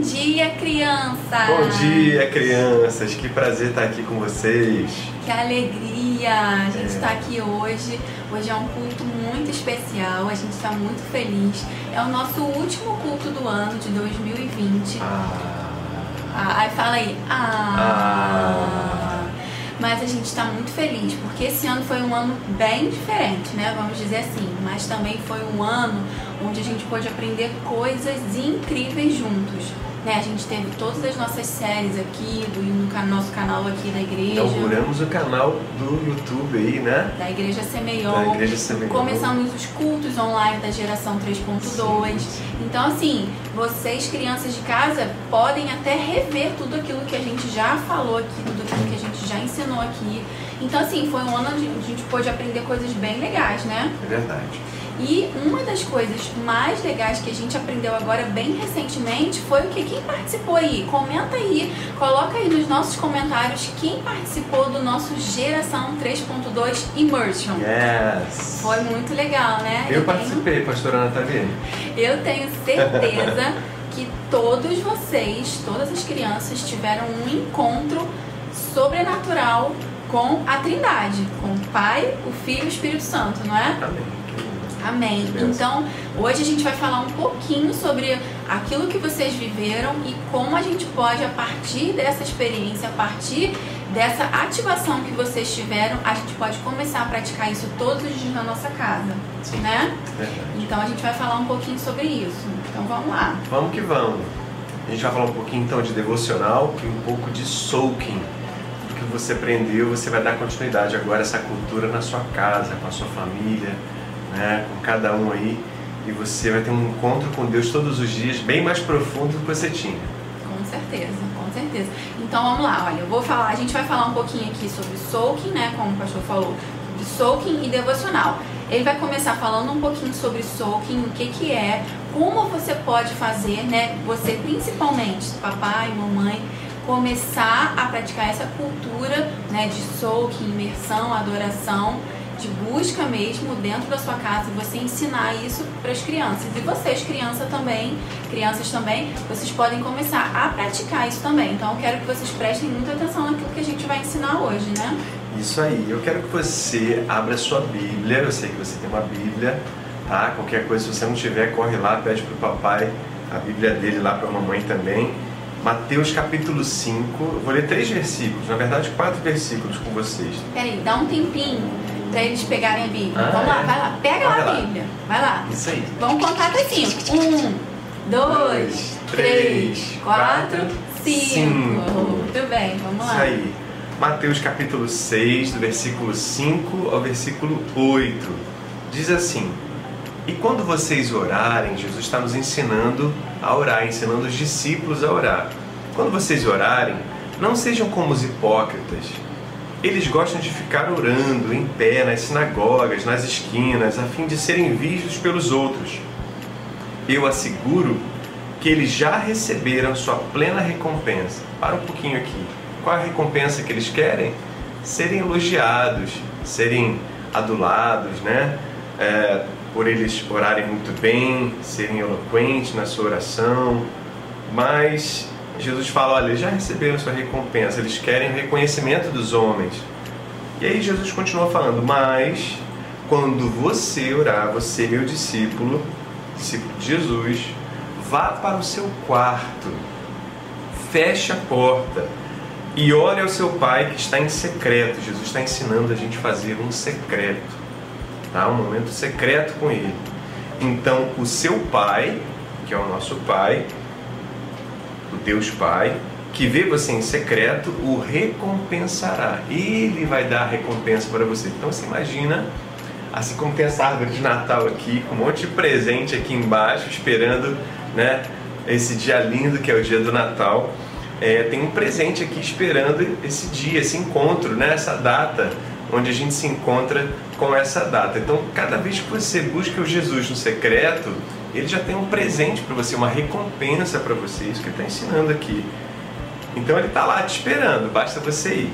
Bom dia, crianças! Bom dia, crianças! Que prazer estar aqui com vocês. Que alegria! A gente está é. aqui hoje. Hoje é um culto muito especial, a gente está muito feliz. É o nosso último culto do ano de 2020. Ah. ah aí fala aí. Ah. ah. Mas a gente está muito feliz, porque esse ano foi um ano bem diferente, né? Vamos dizer assim. Mas também foi um ano onde a gente pôde aprender coisas incríveis juntos. Né, a gente teve todas as nossas séries aqui, do, no nosso canal aqui da igreja. Inauguramos o canal do YouTube aí, né? Da Igreja Semeion. Da Igreja Semeion. Começamos os cultos online da geração 3.2. Então, assim, vocês, crianças de casa, podem até rever tudo aquilo que a gente já falou aqui, tudo aquilo que a gente já ensinou aqui. Então, assim, foi um ano onde a gente pôde aprender coisas bem legais, né? É verdade. E uma das coisas mais legais que a gente aprendeu agora bem recentemente foi o que quem participou aí. Comenta aí, coloca aí nos nossos comentários quem participou do nosso Geração 3.2 Immersion. Yes. Foi muito legal, né? Eu, eu participei, tenho... pastora Natalia. Eu tenho certeza que todos vocês, todas as crianças tiveram um encontro sobrenatural com a Trindade, com o Pai, o Filho e o Espírito Santo, não é? Amém. Amém. Então, hoje a gente vai falar um pouquinho sobre aquilo que vocês viveram e como a gente pode, a partir dessa experiência, a partir dessa ativação que vocês tiveram, a gente pode começar a praticar isso todos os dias na nossa casa, Sim. né? Verdade. Então a gente vai falar um pouquinho sobre isso. Então vamos lá. Vamos que vamos. A gente vai falar um pouquinho então de devocional e um pouco de soaking. O que você aprendeu, você vai dar continuidade agora a essa cultura na sua casa, com a sua família né, com cada um aí, e você vai ter um encontro com Deus todos os dias bem mais profundo do que você tinha. Com certeza, com certeza. Então vamos lá, olha, eu vou falar, a gente vai falar um pouquinho aqui sobre soaking, né, como o pastor falou, de soaking e devocional. Ele vai começar falando um pouquinho sobre soaking, o que que é, como você pode fazer, né, você principalmente, papai, mamãe, começar a praticar essa cultura, né, de soaking, imersão, adoração, de busca mesmo dentro da sua casa, você ensinar isso para as crianças. E vocês, criança também, crianças também, vocês podem começar a praticar isso também. Então eu quero que vocês prestem muita atenção naquilo que a gente vai ensinar hoje, né? Isso aí. Eu quero que você abra sua Bíblia. Eu sei que você tem uma Bíblia, tá? Qualquer coisa, se você não tiver, corre lá, pede pro papai a Bíblia dele lá para a mamãe também. Mateus capítulo 5, eu vou ler três versículos, na verdade quatro versículos com vocês. Peraí, dá um tempinho para eles pegarem a Bíblia. Ah, Vamos lá, é? vai lá, pega vai lá a Bíblia. Vai lá. Isso aí. Vamos contar até cinco. Um, dois, três, quatro, cinco. Muito bem, vamos lá. Isso aí. Mateus capítulo 6, do versículo 5 ao versículo 8. Diz assim: E quando vocês orarem, Jesus está nos ensinando a orar, ensinando os discípulos a orar. Quando vocês orarem, não sejam como os hipócritas eles gostam de ficar orando em pé nas sinagogas, nas esquinas, a fim de serem vistos pelos outros. Eu asseguro que eles já receberam sua plena recompensa. Para um pouquinho aqui. Qual a recompensa que eles querem? Serem elogiados, serem adulados, né? É, por eles orarem muito bem, serem eloquentes na sua oração, mas Jesus fala: olha, eles já receberam sua recompensa, eles querem reconhecimento dos homens. E aí Jesus continua falando: mas quando você orar, você, meu discípulo, discípulo de Jesus, vá para o seu quarto, feche a porta e ore ao seu pai que está em secreto. Jesus está ensinando a gente a fazer um secreto, tá? um momento secreto com ele. Então, o seu pai, que é o nosso pai, o Deus Pai, que vê você em secreto, o recompensará. Ele vai dar recompensa para você. Então você imagina, assim como tem essa árvore de Natal aqui, com um monte de presente aqui embaixo, esperando né, esse dia lindo que é o dia do Natal. É, tem um presente aqui esperando esse dia, esse encontro, né, essa data, onde a gente se encontra com essa data. Então, cada vez que você busca o Jesus no secreto, ele já tem um presente para você, uma recompensa para você, isso que ele está ensinando aqui. Então ele está lá te esperando, basta você ir.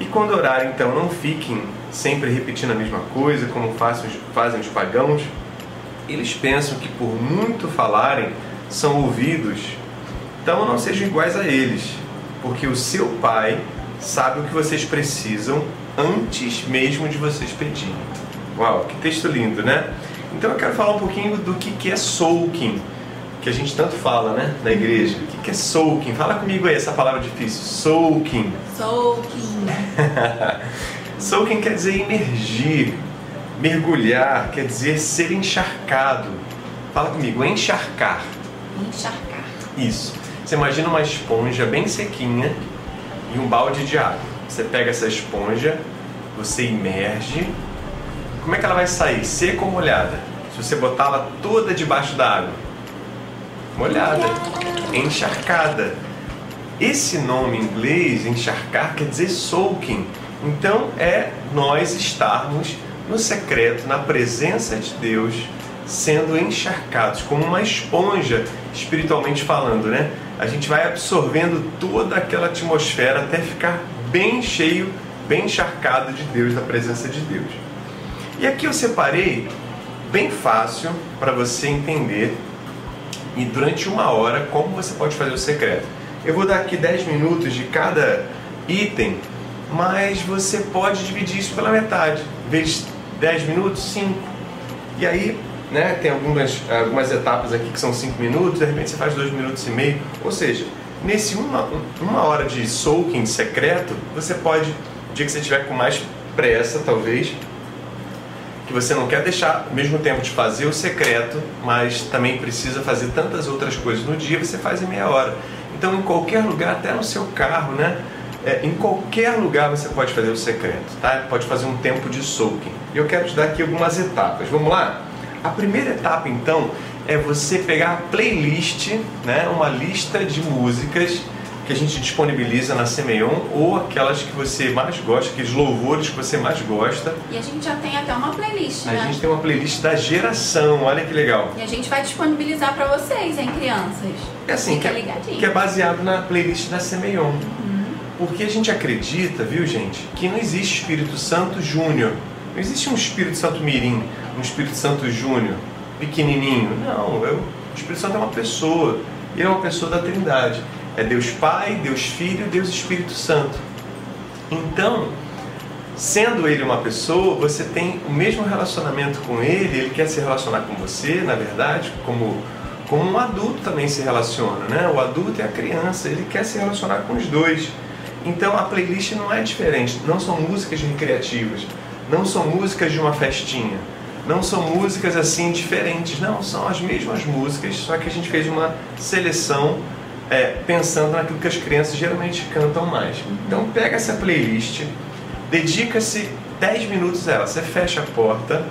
E quando orar, então, não fiquem sempre repetindo a mesma coisa, como fazem os pagãos. Eles pensam que por muito falarem são ouvidos Então não sejam iguais a eles, porque o seu Pai sabe o que vocês precisam antes mesmo de vocês pedirem. Uau, que texto lindo, né? Então eu quero falar um pouquinho do que, que é soaking, que a gente tanto fala, né, na igreja. O que, que é soaking? Fala comigo aí essa palavra difícil. Soaking. Soaking. soaking quer dizer emergir, mergulhar, quer dizer ser encharcado. Fala comigo, encharcar. Encharcar. Isso. Você imagina uma esponja bem sequinha e um balde de água. Você pega essa esponja, você imerge. Como é que ela vai sair? Seca ou molhada? Se você botá-la toda debaixo da água. Molhada, encharcada. Esse nome em inglês, encharcar, quer dizer soaking. Então é nós estarmos no secreto, na presença de Deus, sendo encharcados, como uma esponja, espiritualmente falando, né? A gente vai absorvendo toda aquela atmosfera até ficar bem cheio, bem encharcado de Deus, da presença de Deus. E aqui eu separei bem fácil para você entender e durante uma hora como você pode fazer o secreto. Eu vou dar aqui 10 minutos de cada item, mas você pode dividir isso pela metade. Em vez de 10 minutos, 5. E aí, né, tem algumas, algumas etapas aqui que são 5 minutos, de repente você faz 2 minutos e meio. Ou seja, nesse uma, uma hora de soaking secreto, você pode, dia que você estiver com mais pressa, talvez, que você não quer deixar ao mesmo tempo de fazer o secreto, mas também precisa fazer tantas outras coisas no dia, você faz em meia hora. Então, em qualquer lugar, até no seu carro, né? É, em qualquer lugar você pode fazer o secreto, tá? Pode fazer um tempo de soaking. E eu quero te dar aqui algumas etapas. Vamos lá? A primeira etapa, então, é você pegar a playlist, né? Uma lista de músicas que a gente disponibiliza na Semeion ou aquelas que você mais gosta, aqueles louvores que você mais gosta. E a gente já tem até uma playlist, A né? gente tem uma playlist da geração, olha que legal. E a gente vai disponibilizar para vocês, hein, crianças? É assim, que Fica é, ligadinho. que é baseado na playlist da Semeion. Porque a gente acredita, viu gente, que não existe Espírito Santo Júnior. Não existe um Espírito Santo Mirim, um Espírito Santo Júnior, pequenininho. Não, é o o Espírito Santo é uma pessoa. E é uma pessoa da Trindade. É Deus Pai, Deus Filho, Deus Espírito Santo. Então, sendo ele uma pessoa, você tem o mesmo relacionamento com ele, ele quer se relacionar com você, na verdade, como, como um adulto também se relaciona, né? O adulto é a criança, ele quer se relacionar com os dois. Então a playlist não é diferente, não são músicas recreativas, não são músicas de uma festinha, não são músicas assim diferentes, não, são as mesmas músicas, só que a gente fez uma seleção é, pensando naquilo que as crianças geralmente cantam mais. Então pega essa playlist, dedica-se 10 minutos a ela, você fecha a porta,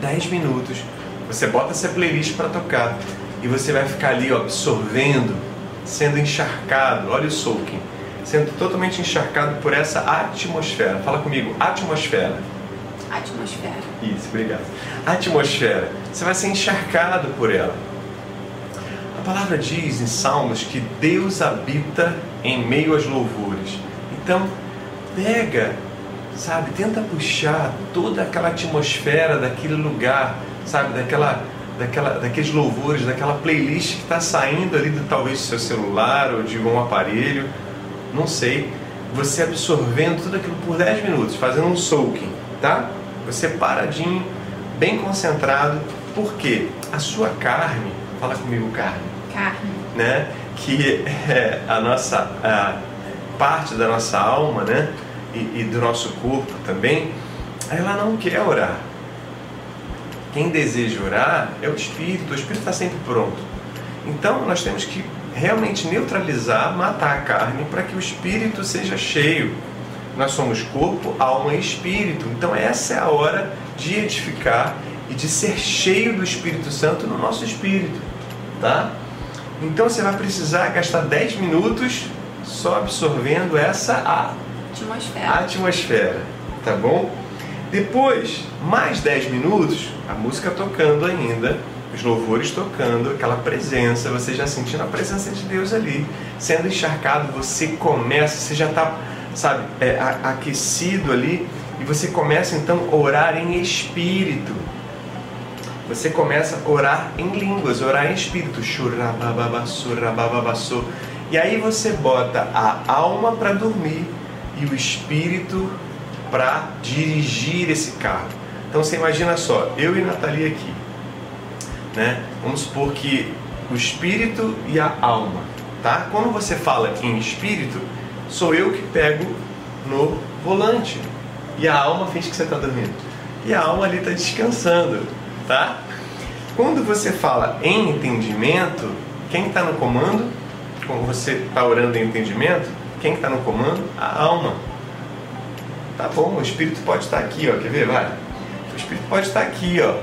10 minutos, você bota essa playlist para tocar e você vai ficar ali ó, absorvendo, sendo encharcado, olha o soaking, sendo totalmente encharcado por essa atmosfera. Fala comigo, atmosfera. Atmosfera. Isso, obrigado. Atmosfera. Você vai ser encharcado por ela. Palavra diz em Salmos que Deus habita em meio aos louvores. Então, pega, sabe, tenta puxar toda aquela atmosfera daquele lugar, sabe, daquela, daquela, daqueles louvores, daquela playlist que está saindo ali do talvez do seu celular ou de um aparelho, não sei. Você absorvendo tudo aquilo por 10 minutos, fazendo um soaking, tá? Você paradinho, bem concentrado, porque a sua carne, fala comigo, carne, Né? Que é a nossa a parte da nossa alma, né? E, e do nosso corpo também, ela não quer orar. Quem deseja orar é o Espírito, o Espírito está sempre pronto. Então nós temos que realmente neutralizar, matar a carne para que o Espírito seja cheio. Nós somos corpo, alma e espírito. Então essa é a hora de edificar e de ser cheio do Espírito Santo no nosso espírito, tá? Então você vai precisar gastar 10 minutos só absorvendo essa a- Atmosfera. atmosfera, tá bom? Depois, mais 10 minutos, a música tocando ainda, os louvores tocando, aquela presença, você já sentindo a presença de Deus ali, sendo encharcado, você começa, você já está, sabe, é, aquecido ali, e você começa então a orar em espírito. Você começa a orar em línguas, orar em espírito. E aí você bota a alma para dormir e o espírito para dirigir esse carro. Então você imagina só, eu e Natalia aqui, né? Vamos supor que o espírito e a alma, tá? Quando você fala em espírito, sou eu que pego no volante e a alma finge que você está dormindo e a alma ali está descansando, tá? Quando você fala em entendimento, quem está no comando? Quando você está orando em entendimento, quem está no comando? A alma. Tá bom, o espírito pode estar aqui, ó. Quer ver? Vai. O espírito pode estar aqui, ó.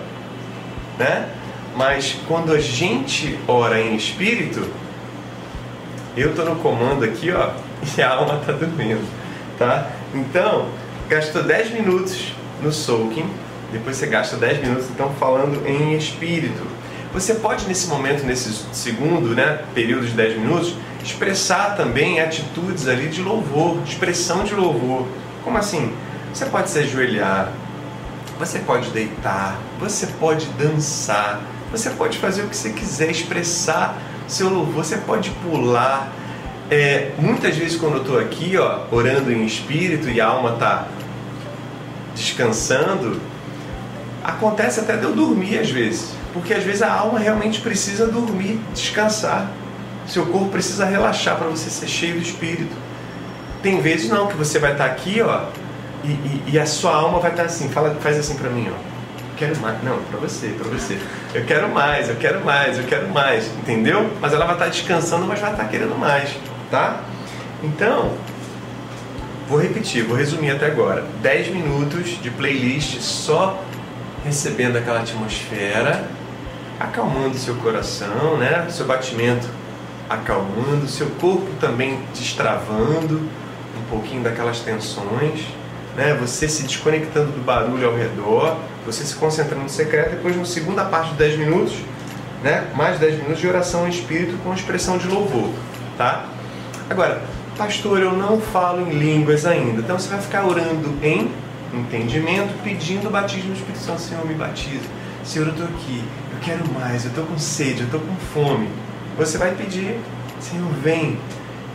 Né? Mas quando a gente ora em espírito, eu estou no comando aqui, ó, e a alma está dormindo, tá? Então, gastou 10 minutos no soaking, depois você gasta 10 minutos então falando em espírito. Você pode nesse momento, nesse segundo, né, período de 10 minutos, expressar também atitudes ali de louvor, expressão de louvor. Como assim? Você pode se ajoelhar, você pode deitar, você pode dançar, você pode fazer o que você quiser, expressar seu louvor, você pode pular. É, muitas vezes quando eu estou aqui, ó, orando em espírito e a alma está descansando, acontece até de eu dormir às vezes, porque às vezes a alma realmente precisa dormir, descansar. Seu corpo precisa relaxar para você ser cheio do espírito. Tem vezes não que você vai estar tá aqui, ó, e, e, e a sua alma vai estar tá assim, fala, faz assim para mim, ó. Quero mais, não, para você, para você. Eu quero mais, eu quero mais, eu quero mais, entendeu? Mas ela vai estar tá descansando, mas vai estar querendo mais, tá? Então, vou repetir, vou resumir até agora. 10 minutos de playlist só recebendo aquela atmosfera, acalmando seu coração, né? Seu batimento acalmando, seu corpo também destravando um pouquinho daquelas tensões, né? Você se desconectando do barulho ao redor, você se concentrando no secreto, depois na segunda parte de 10 minutos, né? Mais 10 minutos de oração em espírito com expressão de louvor, tá? Agora, pastor, eu não falo em línguas ainda. Então você vai ficar orando em entendimento, pedindo o batismo do Espírito Santo. Senhor, me batiza. Senhor, eu estou aqui, eu quero mais, eu estou com sede, eu estou com fome. Você vai pedir, Senhor, vem,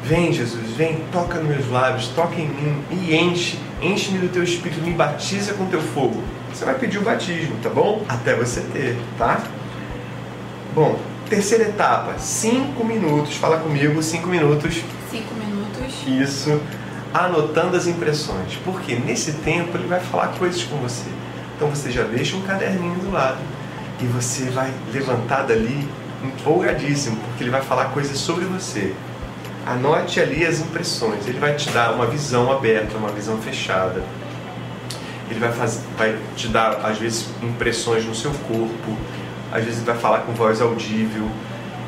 vem Jesus, vem, toca nos meus lábios, toca em mim e enche, enche-me do teu Espírito, me batiza com teu fogo. Você vai pedir o batismo, tá bom? Até você ter, tá? Bom, terceira etapa, cinco minutos. Fala comigo, cinco minutos. Cinco minutos. Isso anotando as impressões, porque nesse tempo ele vai falar coisas com você. Então você já deixa um caderninho do lado e você vai levantar dali empolgadíssimo, porque ele vai falar coisas sobre você. Anote ali as impressões, ele vai te dar uma visão aberta, uma visão fechada. Ele vai, fazer, vai te dar, às vezes, impressões no seu corpo, às vezes ele vai falar com voz audível,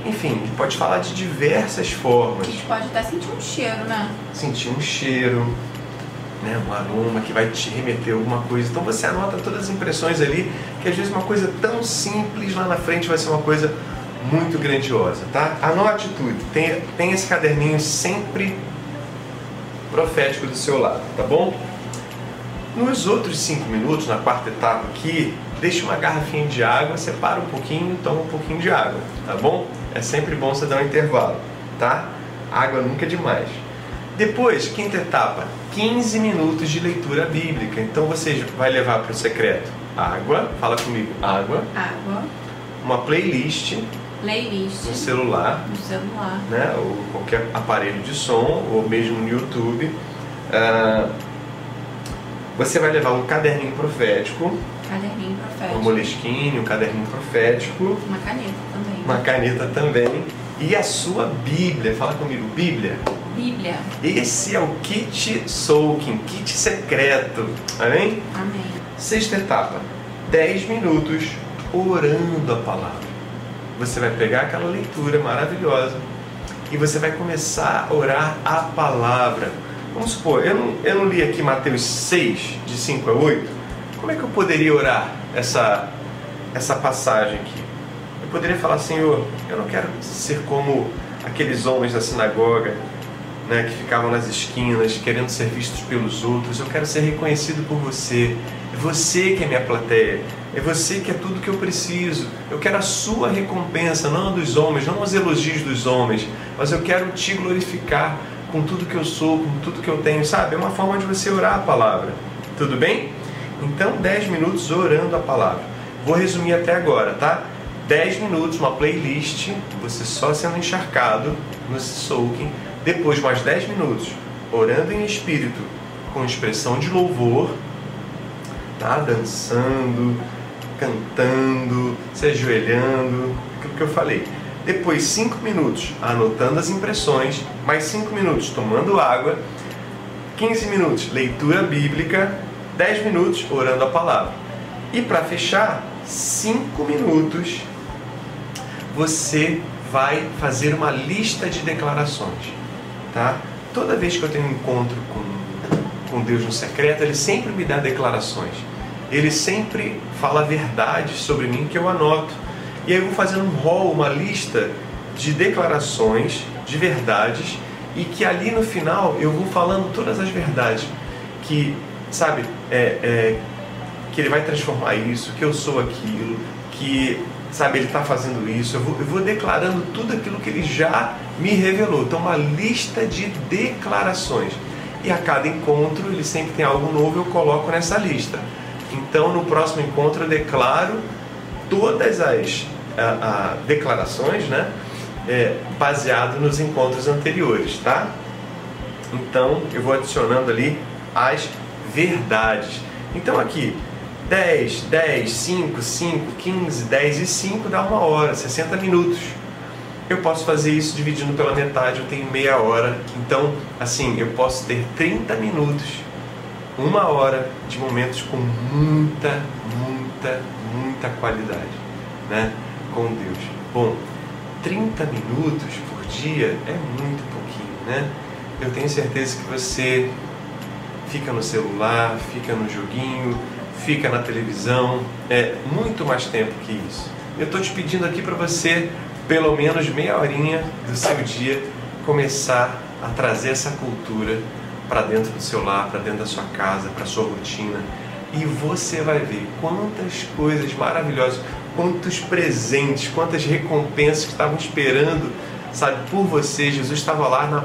enfim, pode falar de diversas formas. A gente pode até sentir um cheiro, né? Sentir um cheiro, né? um aroma que vai te remeter a alguma coisa. Então você anota todas as impressões ali, que às vezes uma coisa tão simples lá na frente vai ser uma coisa muito grandiosa, tá? Anote tudo. Tem, tem esse caderninho sempre profético do seu lado, tá bom? Nos outros cinco minutos, na quarta etapa aqui, deixe uma garrafinha de água, separa um pouquinho, toma um pouquinho de água, tá bom? É sempre bom você dar um intervalo, tá? Água nunca é demais. Depois, quinta etapa, 15 minutos de leitura bíblica. Então você vai levar para o secreto água, fala comigo, água. Água. Uma playlist. Playlist. No celular. No celular. Né? Ou qualquer aparelho de som, ou mesmo no YouTube. Uh, você vai levar um caderninho profético. Caderninho profético. Um moleskine, um caderninho profético. Uma caneta também. Uma caneta também. E a sua Bíblia. Fala comigo, Bíblia. Bíblia. Esse é o kit soaking, kit secreto. Amém? Amém. Sexta etapa. 10 minutos orando a palavra. Você vai pegar aquela leitura maravilhosa e você vai começar a orar a palavra Vamos supor, eu não, eu não li aqui Mateus 6, de 5 a 8. Como é que eu poderia orar essa, essa passagem aqui? Eu poderia falar, Senhor, eu não quero ser como aqueles homens da sinagoga né, que ficavam nas esquinas querendo ser vistos pelos outros. Eu quero ser reconhecido por você. você que é minha plateia, é você que é tudo que eu preciso. Eu quero a sua recompensa, não a dos homens, não os elogios dos homens, mas eu quero te glorificar com tudo que eu sou, com tudo que eu tenho, sabe? É uma forma de você orar a palavra. Tudo bem? Então, 10 minutos orando a palavra. Vou resumir até agora, tá? 10 minutos, uma playlist, você só sendo encharcado no soaking. Depois, mais 10 minutos, orando em espírito, com expressão de louvor, tá? Dançando, cantando, se ajoelhando, aquilo que eu falei. Depois, 5 minutos anotando as impressões, mais 5 minutos tomando água, 15 minutos leitura bíblica, 10 minutos orando a palavra. E para fechar, 5 minutos você vai fazer uma lista de declarações, tá? Toda vez que eu tenho um encontro com, com Deus no secreto, Ele sempre me dá declarações. Ele sempre fala verdades sobre mim que eu anoto. E aí eu vou fazendo um rol, uma lista de declarações, de verdades, e que ali no final eu vou falando todas as verdades. Que, sabe, é, é, que ele vai transformar isso, que eu sou aquilo, que sabe, ele está fazendo isso, eu vou, eu vou declarando tudo aquilo que ele já me revelou. Então, uma lista de declarações. E a cada encontro, ele sempre tem algo novo, eu coloco nessa lista. Então, no próximo encontro, eu declaro todas as a, a, declarações, né? É, baseado nos encontros anteriores, tá? Então, eu vou adicionando ali as verdades. Então, aqui, 10, 10, 5, 5, 15, 10 e 5 dá uma hora, 60 minutos. Eu posso fazer isso dividindo pela metade, eu tenho meia hora. Então, assim, eu posso ter 30 minutos, uma hora de momentos com muita, muita, muita qualidade, né? Com Deus. Bom, 30 minutos por dia é muito pouquinho, né? Eu tenho certeza que você fica no celular, fica no joguinho, fica na televisão, é muito mais tempo que isso. Eu estou te pedindo aqui para você, pelo menos meia horinha do seu dia, começar a trazer essa cultura para dentro do seu lar, para dentro da sua casa, para sua rotina. E você vai ver quantas coisas maravilhosas, quantos presentes, quantas recompensas que estavam esperando sabe, por você. Jesus estava lá, na,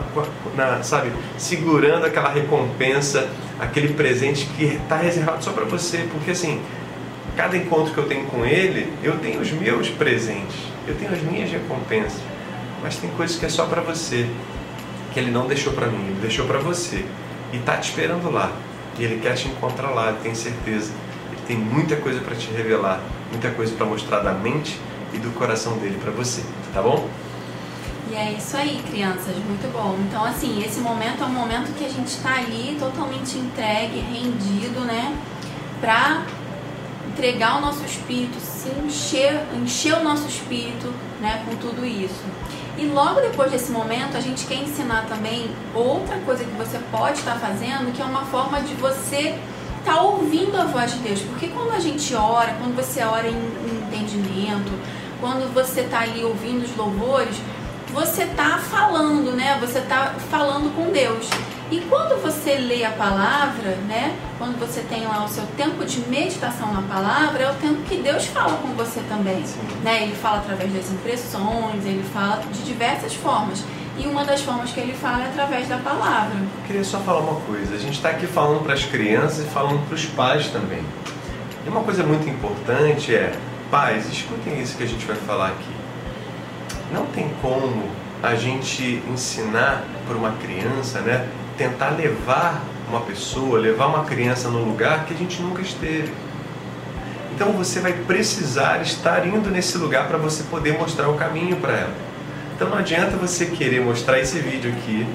na, sabe, segurando aquela recompensa, aquele presente que está reservado só para você, porque assim, cada encontro que eu tenho com Ele, eu tenho os meus presentes, eu tenho as minhas recompensas, mas tem coisas que é só para você, que Ele não deixou para mim, Ele deixou para você e está te esperando lá. E Ele quer te encontrar lá, tenho certeza. Ele tem muita coisa para te revelar, muita coisa para mostrar da mente e do coração dele para você, tá bom? E é isso aí, crianças, muito bom. Então, assim, esse momento é um momento que a gente está ali totalmente entregue, rendido, né? Pra entregar o nosso espírito, se encher, encher o nosso espírito, né, com tudo isso. E logo depois desse momento, a gente quer ensinar também outra coisa que você pode estar fazendo, que é uma forma de você estar tá ouvindo a voz de Deus. Porque quando a gente ora, quando você ora em, em entendimento, quando você está ali ouvindo os louvores, você está falando, né? Você está falando com Deus. E quando você lê a palavra, né? Quando você tem lá o seu tempo de meditação na palavra, é o tempo que Deus fala com você também, né? Ele fala através das impressões, ele fala de diversas formas. E uma das formas que ele fala é através da palavra. Eu queria só falar uma coisa. A gente está aqui falando para as crianças e falando para os pais também. E uma coisa muito importante é, pais, escutem isso que a gente vai falar aqui não tem como a gente ensinar para uma criança, né, tentar levar uma pessoa, levar uma criança num lugar que a gente nunca esteve. Então você vai precisar estar indo nesse lugar para você poder mostrar o caminho para ela. Então não adianta você querer mostrar esse vídeo aqui,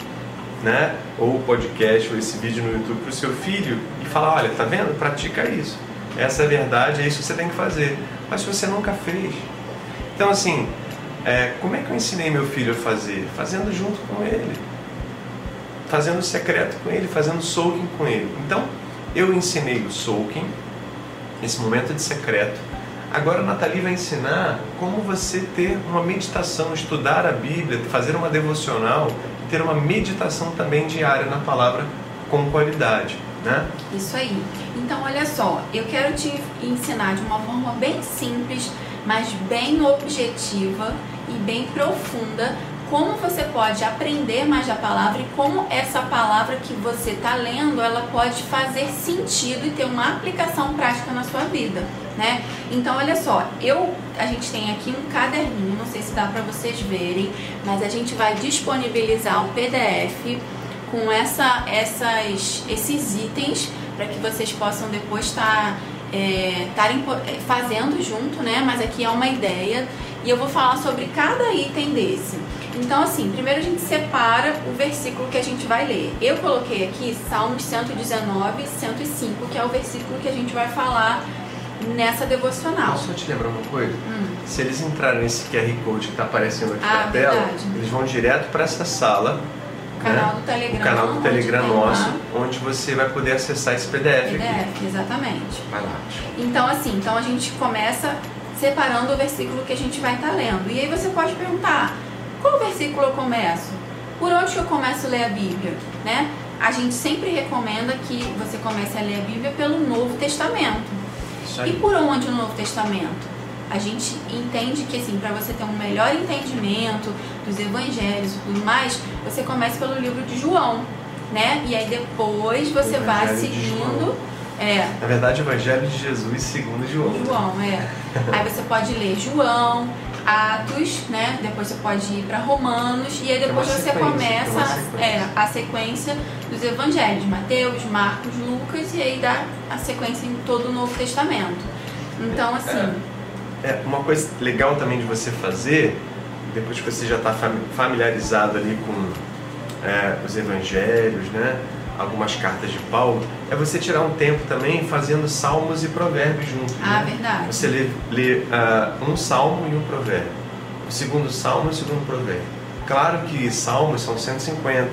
né, ou o podcast, ou esse vídeo no YouTube para o seu filho e falar, olha, tá vendo? Pratica isso. Essa é a verdade, é isso que você tem que fazer. Mas se você nunca fez. Então assim, é, como é que eu ensinei meu filho a fazer? Fazendo junto com ele. Fazendo secreto com ele, fazendo soaking com ele. Então, eu ensinei o soaking, esse momento de secreto. Agora a Nathalie vai ensinar como você ter uma meditação, estudar a Bíblia, fazer uma devocional, ter uma meditação também diária na palavra com qualidade. né? Isso aí. Então, olha só, eu quero te ensinar de uma forma bem simples, mas bem objetiva bem profunda como você pode aprender mais da palavra e como essa palavra que você está lendo ela pode fazer sentido e ter uma aplicação prática na sua vida, né? Então olha só, eu a gente tem aqui um caderninho, não sei se dá para vocês verem, mas a gente vai disponibilizar um PDF com essa, essas, esses itens para que vocês possam depois estar tá, é, fazendo junto, né? Mas aqui é uma ideia e eu vou falar sobre cada item desse. Então, assim, primeiro a gente separa o versículo que a gente vai ler. Eu coloquei aqui Salmos 119 e 105, que é o versículo que a gente vai falar nessa devocional. Posso te lembrar uma coisa? Hum. Se eles entrarem nesse QR Code que está aparecendo aqui ah, na tela, verdade. eles vão direto para essa sala. O canal né? do Telegram. O canal do Telegram nosso, onde você vai poder acessar esse PDF. PDF, aqui. exatamente. Vai lá. Então, assim, então a gente começa separando o versículo que a gente vai estar tá lendo. E aí você pode perguntar, qual versículo eu começo? Por onde eu começo a ler a Bíblia? Né? A gente sempre recomenda que você comece a ler a Bíblia pelo Novo Testamento. E por onde o Novo Testamento? A gente entende que assim, para você ter um melhor entendimento dos evangelhos e tudo mais, você começa pelo livro de João, né? E aí depois você vai seguindo é. Na verdade, o Evangelho de Jesus segundo João. João, é. aí você pode ler João, Atos, né? Depois você pode ir para Romanos e aí depois você começa é, a sequência dos evangelhos, Mateus, Marcos, Lucas e aí dá a sequência em todo o Novo Testamento. Então, assim. É, é uma coisa legal também de você fazer, depois que você já está familiarizado ali com é, os evangelhos, né? Algumas cartas de Paulo, é você tirar um tempo também fazendo salmos e provérbios juntos. Ah, né? verdade. Você lê, lê uh, um salmo e um provérbio. O segundo salmo e o segundo provérbio. Claro que salmos são 150,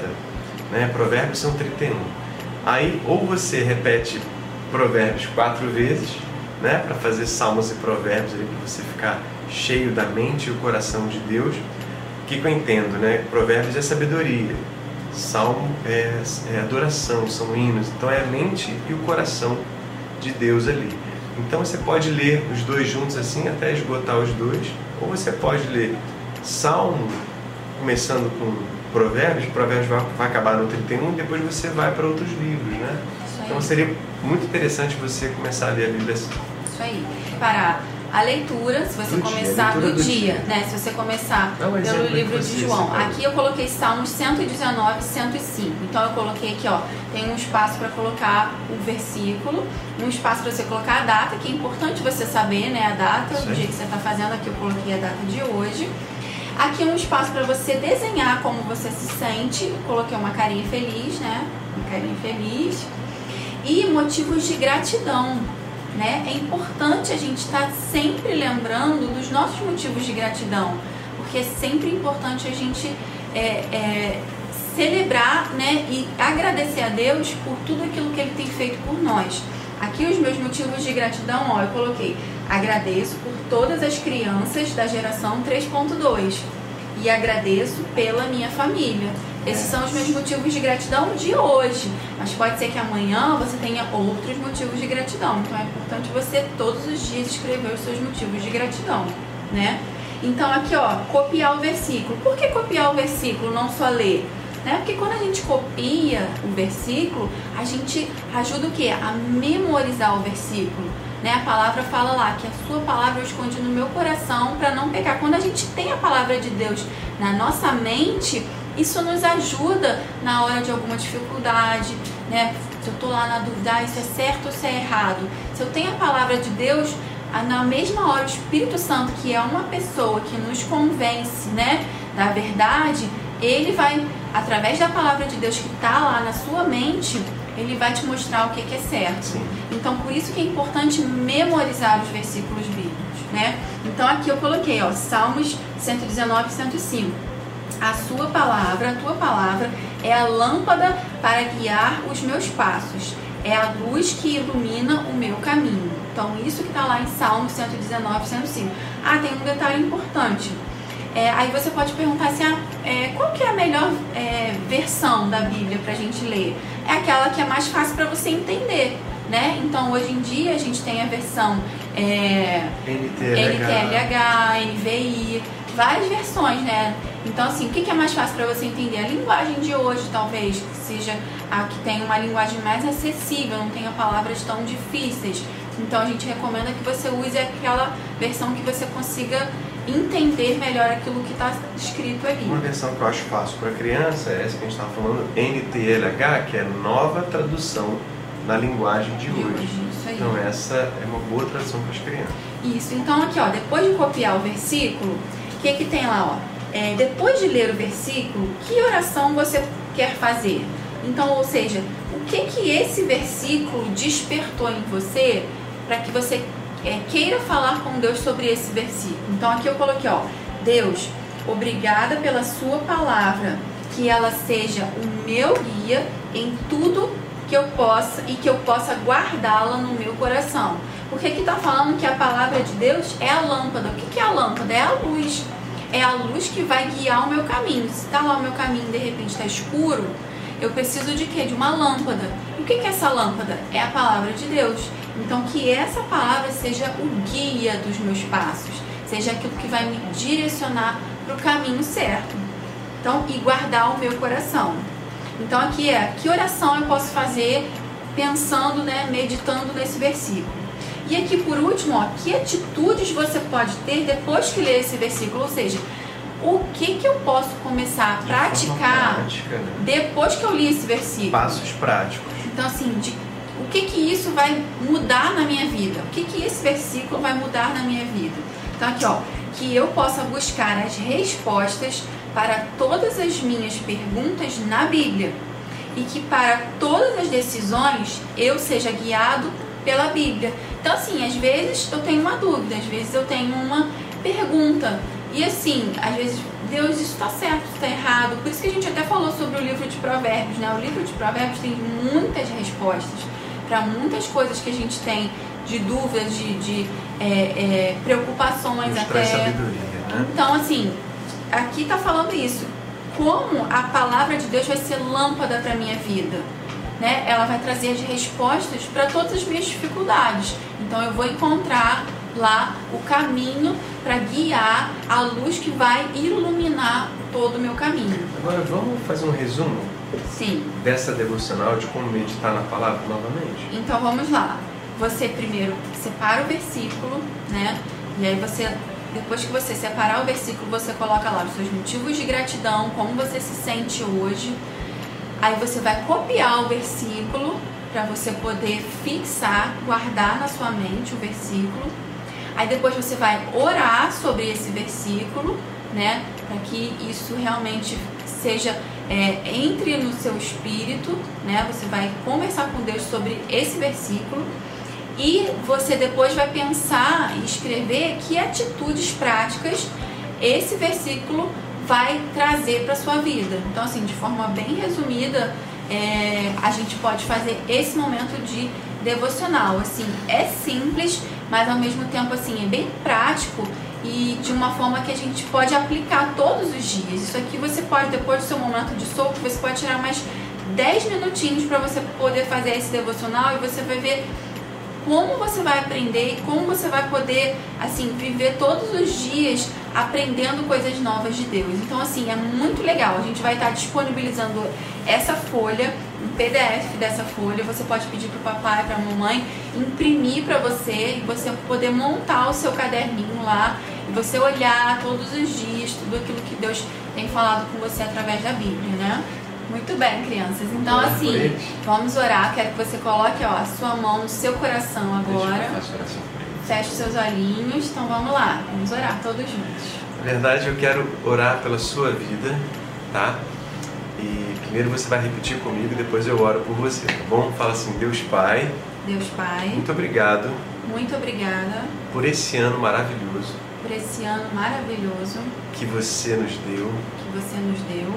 né? provérbios são 31. Aí, ou você repete provérbios quatro vezes, né? para fazer salmos e provérbios, para você ficar cheio da mente e o coração de Deus. O que, que eu entendo? Né? Provérbios é sabedoria Salmo é, é adoração, são hinos. Então é a mente e o coração de Deus ali. Então você pode ler os dois juntos assim até esgotar os dois, ou você pode ler Salmo começando com Provérbios, Provérbios vai, vai acabar no 31 e depois você vai para outros livros, né? Então seria muito interessante você começar a ler a Bíblia assim. Isso aí. Parar a leitura, se você do começar dia, do, do dia, dia, né? Se você começar Não, pelo livro de João. Aqui eu coloquei Salmos 119 e 105. Então eu coloquei aqui, ó, tem um espaço para colocar o versículo, um espaço para você colocar a data, que é importante você saber, né, a data, Sim. do dia que você está fazendo. Aqui eu coloquei a data de hoje. Aqui um espaço para você desenhar como você se sente. Coloquei uma carinha feliz, né? Uma carinha feliz. E motivos de gratidão né? É importante a gente estar tá sempre lembrando dos nossos motivos de gratidão, porque é sempre importante a gente é, é, celebrar, né? E agradecer a Deus por tudo aquilo que Ele tem feito por nós. Aqui os meus motivos de gratidão, ó, eu coloquei agradeço por todas as crianças da geração 3.2 e agradeço pela minha família. Esses são os meus motivos de gratidão de hoje. Mas pode ser que amanhã você tenha outros motivos de gratidão. Então é importante você todos os dias escrever os seus motivos de gratidão, né? Então aqui ó, copiar o versículo. Por que copiar o versículo, não só ler? Né? Porque quando a gente copia o versículo, a gente ajuda o quê? A memorizar o versículo. Né? A palavra fala lá que a sua palavra eu escondi no meu coração para não pecar. Quando a gente tem a palavra de Deus na nossa mente, isso nos ajuda na hora de alguma dificuldade, né? Se eu estou lá na dúvida, ah, isso é certo ou isso é errado. Se eu tenho a palavra de Deus, na mesma hora o Espírito Santo, que é uma pessoa que nos convence, né, da verdade, ele vai, através da palavra de Deus que está lá na sua mente, ele vai te mostrar o que, que é certo. Sim. Então, por isso que é importante memorizar os versículos bíblicos, né? Então, aqui eu coloquei, ó, Salmos 119 e 105 a sua palavra, a tua palavra, é a lâmpada para guiar os meus passos, é a luz que ilumina o meu caminho. Então, isso que está lá em Salmo 119, 105. Ah, tem um detalhe importante. É, aí você pode perguntar assim, ah, é, qual que é a melhor é, versão da Bíblia para a gente ler? É aquela que é mais fácil para você entender. Né? Então hoje em dia a gente tem a versão é, NTLH. NTLH, NVI, várias versões, né? Então assim, o que é mais fácil para você entender? A linguagem de hoje, talvez, que seja a que tem uma linguagem mais acessível, não tenha palavras tão difíceis. Então a gente recomenda que você use aquela versão que você consiga entender melhor aquilo que está escrito ali. Uma versão que eu acho fácil para criança é essa que a gente estava falando, NTLH, que é nova tradução na linguagem de, de hoje. hoje então essa é uma boa tradução para as crianças. Isso, então aqui ó, depois de copiar o versículo, o que que tem lá ó? É, depois de ler o versículo, que oração você quer fazer? Então, ou seja, o que que esse versículo despertou em você para que você é, queira falar com Deus sobre esse versículo? Então aqui eu coloquei ó, Deus, obrigada pela sua palavra, que ela seja o meu guia em tudo que eu possa e que eu possa guardá-la no meu coração. Porque aqui está falando que a palavra de Deus é a lâmpada. O que é a lâmpada? É a luz. É a luz que vai guiar o meu caminho. Se está lá o meu caminho de repente está escuro, eu preciso de quê? De uma lâmpada. E o que é essa lâmpada? É a palavra de Deus. Então que essa palavra seja o guia dos meus passos, seja aquilo que vai me direcionar para o caminho certo. Então, e guardar o meu coração. Então aqui é, que oração eu posso fazer pensando, né, meditando nesse versículo. E aqui por último, ó, que atitudes você pode ter depois que ler esse versículo, ou seja, o que que eu posso começar a praticar prática, né? depois que eu li esse versículo? Passos práticos. Então assim, de, o que que isso vai mudar na minha vida? O que que esse versículo vai mudar na minha vida? Então aqui, ó, que eu possa buscar as respostas para todas as minhas perguntas na Bíblia e que para todas as decisões eu seja guiado pela Bíblia. Então, assim, às vezes eu tenho uma dúvida, às vezes eu tenho uma pergunta. E assim, às vezes, Deus, isso está certo, isso está errado. Por isso que a gente até falou sobre o livro de Provérbios, né? O livro de Provérbios tem muitas respostas para muitas coisas que a gente tem de dúvidas, de, de é, é, preocupações Nos até. sabedoria, né? Então, assim, aqui está falando isso. Como a palavra de Deus vai ser lâmpada para minha vida? Né? Ela vai trazer as respostas para todas as minhas dificuldades. Então eu vou encontrar lá o caminho para guiar a luz que vai iluminar todo o meu caminho. Agora vamos fazer um resumo Sim. dessa devocional de como meditar na palavra novamente? Então vamos lá. Você primeiro separa o versículo, né? E aí você depois que você separar o versículo, você coloca lá os seus motivos de gratidão, como você se sente hoje. Aí você vai copiar o versículo para você poder fixar, guardar na sua mente o versículo. Aí depois você vai orar sobre esse versículo, né? Para que isso realmente seja é, entre no seu espírito, né? Você vai conversar com Deus sobre esse versículo e você depois vai pensar e escrever que atitudes práticas esse versículo vai trazer para sua vida. Então, assim, de forma bem resumida, é, a gente pode fazer esse momento de devocional. Assim, é simples, mas ao mesmo tempo assim é bem prático e de uma forma que a gente pode aplicar todos os dias. Isso aqui você pode depois do seu momento de soco, você pode tirar mais 10 minutinhos para você poder fazer esse devocional e você vai ver como você vai aprender e como você vai poder assim viver todos os dias aprendendo coisas novas de Deus. Então assim, é muito legal. A gente vai estar disponibilizando essa folha, um PDF dessa folha. Você pode pedir para o papai, para a mamãe imprimir para você e você poder montar o seu caderninho lá e você olhar todos os dias tudo aquilo que Deus tem falado com você através da Bíblia, né? Muito bem, crianças. Então, assim, vamos orar. Quero que você coloque ó, a sua mão no seu coração agora. Feche seus olhinhos. Então, vamos lá. Vamos orar todos juntos. Na verdade, eu quero orar pela sua vida, tá? E primeiro você vai repetir comigo, depois eu oro por você, tá bom? Fala assim: Deus Pai. Deus Pai. Muito obrigado. Muito obrigada. Por esse ano maravilhoso. Por esse ano maravilhoso. Que você nos deu. Que você nos deu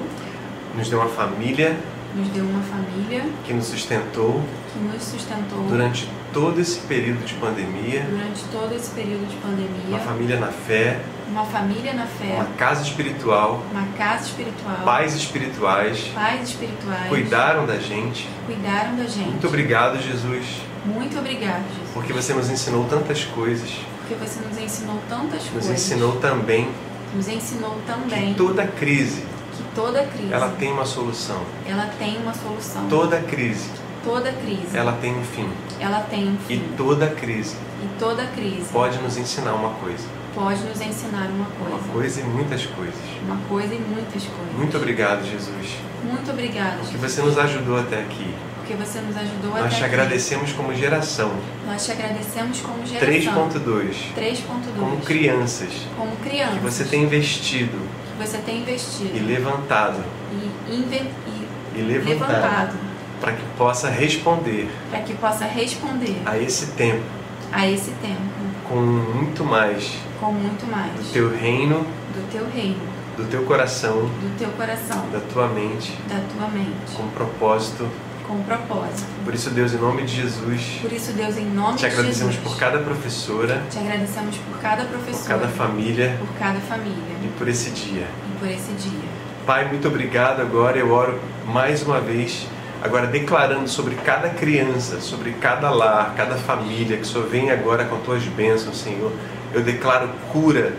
nos deu uma família nos deu uma família que nos sustentou que nos sustentou durante todo esse período de pandemia, durante todo esse período de pandemia, uma família na fé, uma família na fé, uma casa espiritual, uma casa espiritual, pais espirituais, pais espirituais, cuidaram da gente. cuidaram da gente. Muito obrigado, Jesus, Muito obrigado, Jesus, porque você nos ensinou tantas coisas. porque você nos ensinou tantas Nos coisas. ensinou também nos ensinou que também toda crise, que toda crise ela tem uma solução. ela tem uma solução. Toda crise, Toda crise ela tem um fim. ela tem um E fim. toda crise E toda crise pode nos ensinar uma coisa. pode nos ensinar uma Uma coisa. coisa e muitas coisas. Uma coisa e muitas coisas. Muito obrigado, Jesus, Muito obrigada, que Jesus, você nos ajudou até aqui. porque você nos ajudou Nós até te aqui. agradecemos como geração. Nós te agradecemos como geração. 3.2. 3.2. Como crianças. Como criança. Que você tem investido você tem investido. E levantado. e, inve- e E levantado. levantado. Para que possa responder. Para que possa responder. A esse tempo. A esse tempo. Com muito mais. Com muito mais. Do teu reino, do teu reino, do teu coração, do teu coração, da tua mente, da tua mente, com propósito. Com propósito. Por isso, Deus, em nome de Jesus, Por isso, Deus, em nome te de agradecemos Jesus, por cada professora, te agradecemos por cada por professor, cada família por cada família e por esse dia. e por esse dia. Pai, muito obrigado. Agora eu oro mais uma vez, agora declarando sobre cada criança, sobre cada lar, cada família, que Senhor vem agora com tuas bênçãos, Senhor. Eu declaro cura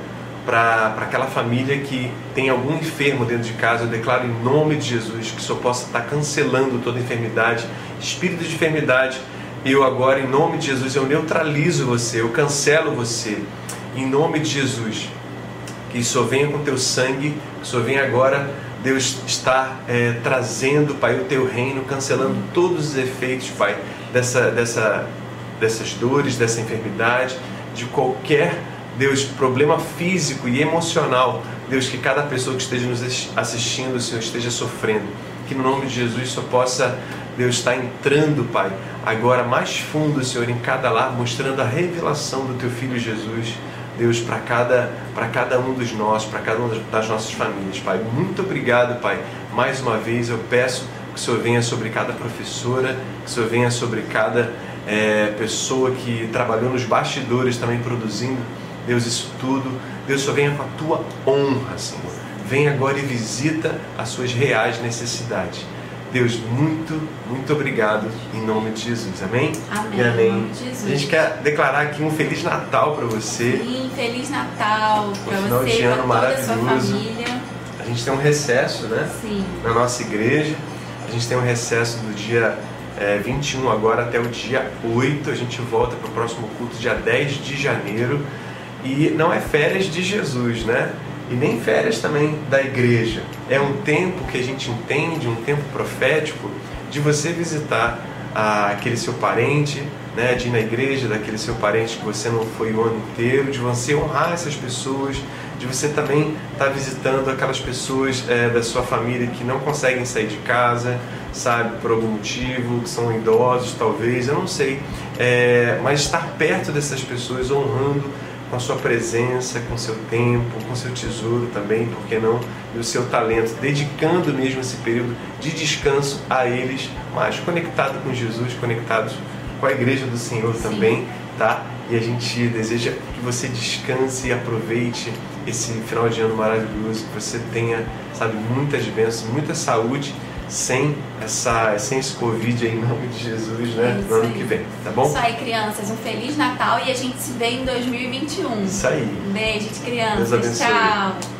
para aquela família que tem algum enfermo dentro de casa. Eu declaro em nome de Jesus que o Senhor possa estar cancelando toda enfermidade, espírito de enfermidade. Eu agora, em nome de Jesus, eu neutralizo você, eu cancelo você. Em nome de Jesus, que Senhor venha com teu sangue, Senhor venha agora, Deus está é, trazendo, Pai, o teu reino, cancelando todos os efeitos, Pai, dessa, dessa, dessas dores, dessa enfermidade, de qualquer, Deus, problema físico e emocional, Deus, que cada pessoa que esteja nos assistindo, Senhor, esteja sofrendo. Que no nome de Jesus só possa, Deus, estar entrando, Pai, agora mais fundo, Senhor, em cada lar, mostrando a revelação do teu Filho Jesus. Deus, para cada, cada um dos nós, para cada uma das nossas famílias, Pai. Muito obrigado, Pai. Mais uma vez eu peço que o Senhor venha sobre cada professora, que o Senhor venha sobre cada é, pessoa que trabalhou nos bastidores também produzindo, Deus, isso tudo. Deus, só venha com a tua honra, Senhor. Vem agora e visita as suas reais necessidades. Deus, muito, muito obrigado em nome de Jesus. Amém? Amém. E amém. Em nome de Jesus. A gente quer declarar aqui um Feliz Natal para você. Sim, Feliz Natal para final você de e ano para toda a sua maravilhoso. família. A gente tem um recesso, né? Sim, Na nossa igreja. A gente tem um recesso do dia é, 21 agora até o dia 8. A gente volta para o próximo culto dia 10 de janeiro. E não é férias de Jesus, né? E nem férias também da igreja. É um tempo que a gente entende, um tempo profético, de você visitar ah, aquele seu parente, né, de ir na igreja daquele seu parente que você não foi o ano inteiro, de você honrar essas pessoas, de você também estar visitando aquelas pessoas eh, da sua família que não conseguem sair de casa, sabe, por algum motivo, que são idosos talvez, eu não sei, Eh, mas estar perto dessas pessoas, honrando com a sua presença, com seu tempo, com seu tesouro também, por que não? E o seu talento, dedicando mesmo esse período de descanso a eles, mas conectado com Jesus, conectados com a igreja do Senhor Sim. também, tá? E a gente deseja que você descanse e aproveite esse final de ano maravilhoso, que você tenha, sabe, muitas bênçãos, muita saúde, sem essa, sem esse Covid aí, em nome de Jesus, né? Isso no ano aí. que vem, tá bom? Isso aí, crianças. Um Feliz Natal e a gente se vê em 2021. Isso aí. Um beijo de crianças. Deus abençoe. Tchau.